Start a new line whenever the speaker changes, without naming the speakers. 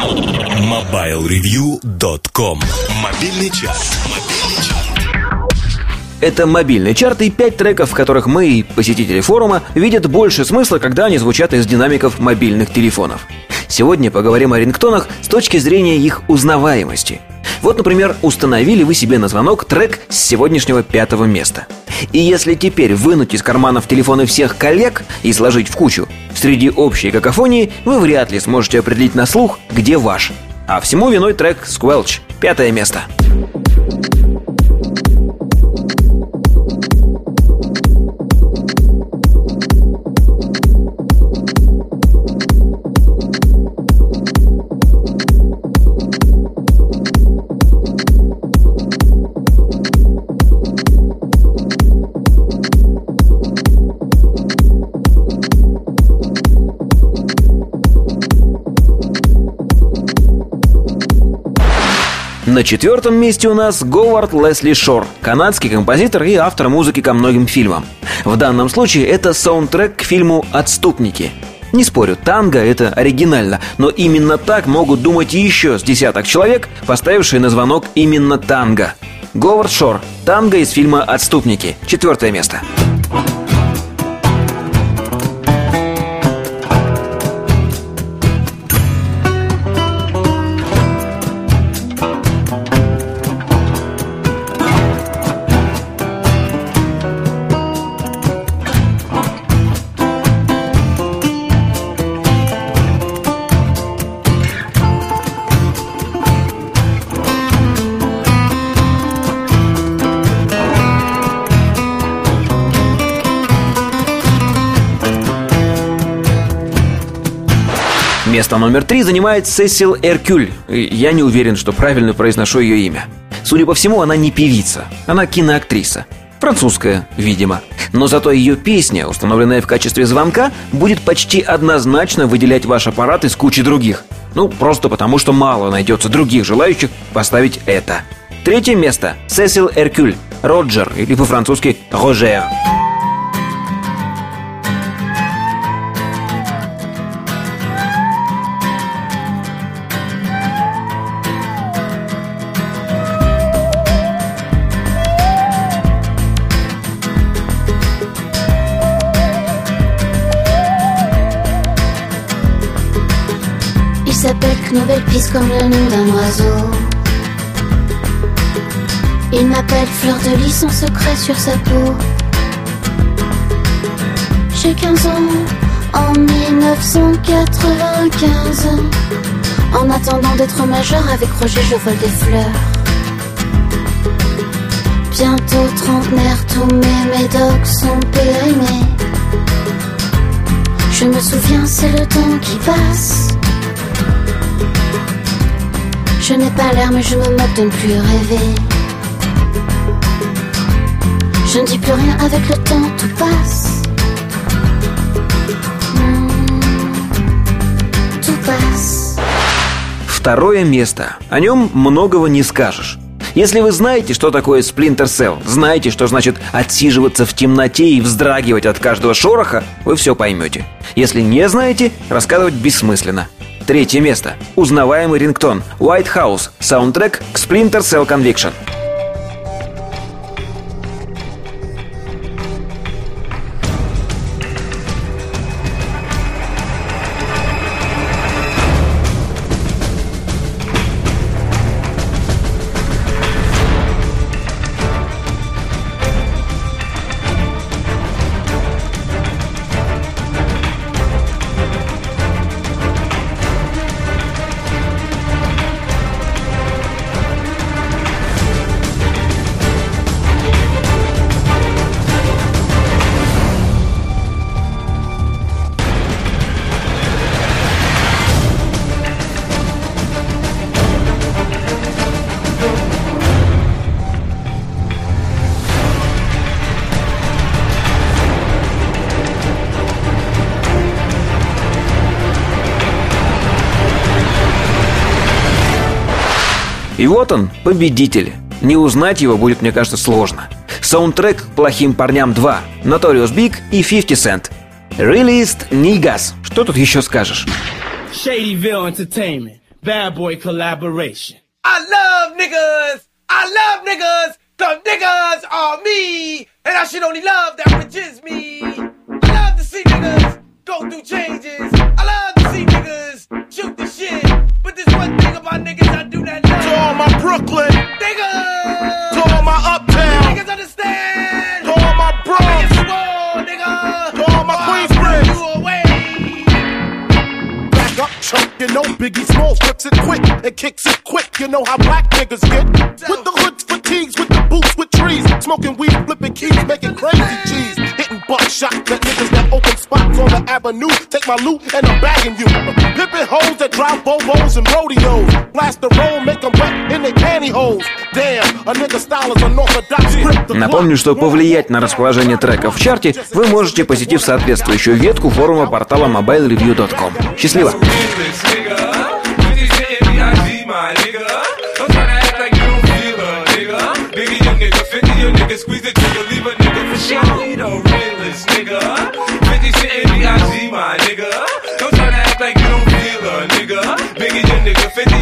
MobileReview.com Мобильный час.
Это мобильный чарт и пять треков, в которых мы и посетители форума видят больше смысла, когда они звучат из динамиков мобильных телефонов. Сегодня поговорим о рингтонах с точки зрения их узнаваемости. Вот, например, установили вы себе на звонок трек с сегодняшнего пятого места. И если теперь вынуть из карманов телефоны всех коллег и сложить в кучу, среди общей какофонии вы вряд ли сможете определить на слух, где ваш. А всему виной трек Squelch, пятое место. На четвертом месте у нас Говард Лесли Шор, канадский композитор и автор музыки ко многим фильмам. В данном случае это саундтрек к фильму «Отступники». Не спорю, танго — это оригинально, но именно так могут думать еще с десяток человек, поставившие на звонок именно танго. Говард Шор, танго из фильма «Отступники», четвертое место. Место номер три занимает Сесил Эркюль. Я не уверен, что правильно произношу ее имя. Судя по всему, она не певица, она киноактриса. Французская, видимо. Но зато ее песня, установленная в качестве звонка, будет почти однозначно выделять ваш аппарат из кучи других. Ну, просто потому, что мало найдется других желающих поставить это. Третье место. Сесил Эркюль. Роджер, или по-французски Рожер.
S'appelle Knobelpis comme le nom d'un oiseau. Il m'appelle Fleur de Lys, son secret sur sa peau. J'ai 15 ans en 1995. En attendant d'être majeur avec Roger, je vole des fleurs. Bientôt trentenaire, tous mes médocs sont périmés. Je me souviens, c'est le temps qui passe. Je n'ai pas l'air, mais je me moque de ne plus rêver. Je ne dis plus rien avec le temps, tout passe. Hmm.
Второе место. О нем многого не скажешь. Если вы знаете, что такое Splinter Cell, знаете, что значит отсиживаться в темноте и вздрагивать от каждого шороха, вы все поймете. Если не знаете, рассказывать бессмысленно. Третье место. Узнаваемый рингтон. White House. Саундтрек к Splinter Cell Conviction. И вот он, победитель. Не узнать его будет, мне кажется, сложно. Саундтрек к «Плохим парням 2», Notorious Big и 50 Cent. Released Niggas. Что тут еще скажешь?
Shadyville Entertainment. bad boy collaboration. I love niggas. I love niggas. Cause niggas are me. And I should only love that which is me. I love to see niggas go through changes. To
all my Queensbridge.
You away.
Back up, chump, you know Biggie Smalls flips it quick and kicks it quick. You know how black niggas get. With the hoods, fatigues, with the boots, with trees. Smoking weed, flipping keys, making crazy cheese. Buckshot that niggas that open spots on the avenue. Take my loot and I'm bagging you. Pimping hoes that drive Bobos and rodeos. Blast the roll, make them wet in their pantyhose. Damn, a nigga style is unorthodox.
Напомню, что повлиять на расположение треков в чарте вы можете, посетив соответствующую ветку форума портала mobilereview.com. Счастливо!
nigga. 50 Cent